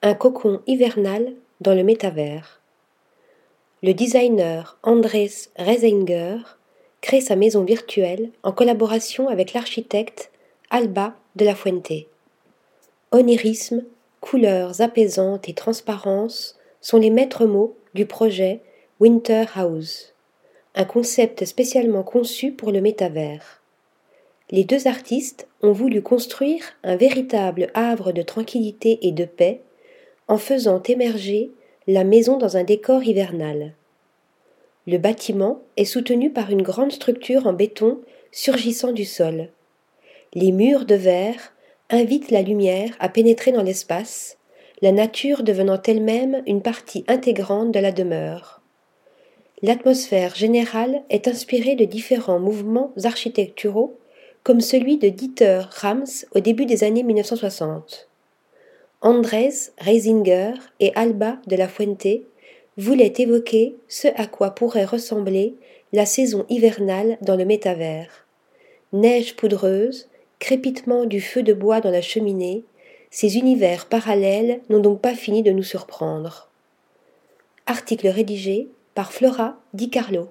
Un cocon hivernal dans le métavers. Le designer Andrés Reisinger crée sa maison virtuelle en collaboration avec l'architecte Alba de la Fuente. Onirisme, couleurs apaisantes et transparence sont les maîtres mots du projet Winter House, un concept spécialement conçu pour le métavers. Les deux artistes ont voulu construire un véritable havre de tranquillité et de paix en faisant émerger la maison dans un décor hivernal. Le bâtiment est soutenu par une grande structure en béton surgissant du sol. Les murs de verre invitent la lumière à pénétrer dans l'espace, la nature devenant elle-même une partie intégrante de la demeure. L'atmosphère générale est inspirée de différents mouvements architecturaux, comme celui de Dieter Rams au début des années 1960. Andrés Reisinger et Alba de la Fuente voulaient évoquer ce à quoi pourrait ressembler la saison hivernale dans le métavers. Neige poudreuse, crépitement du feu de bois dans la cheminée, ces univers parallèles n'ont donc pas fini de nous surprendre. Article rédigé par Flora Di Carlo.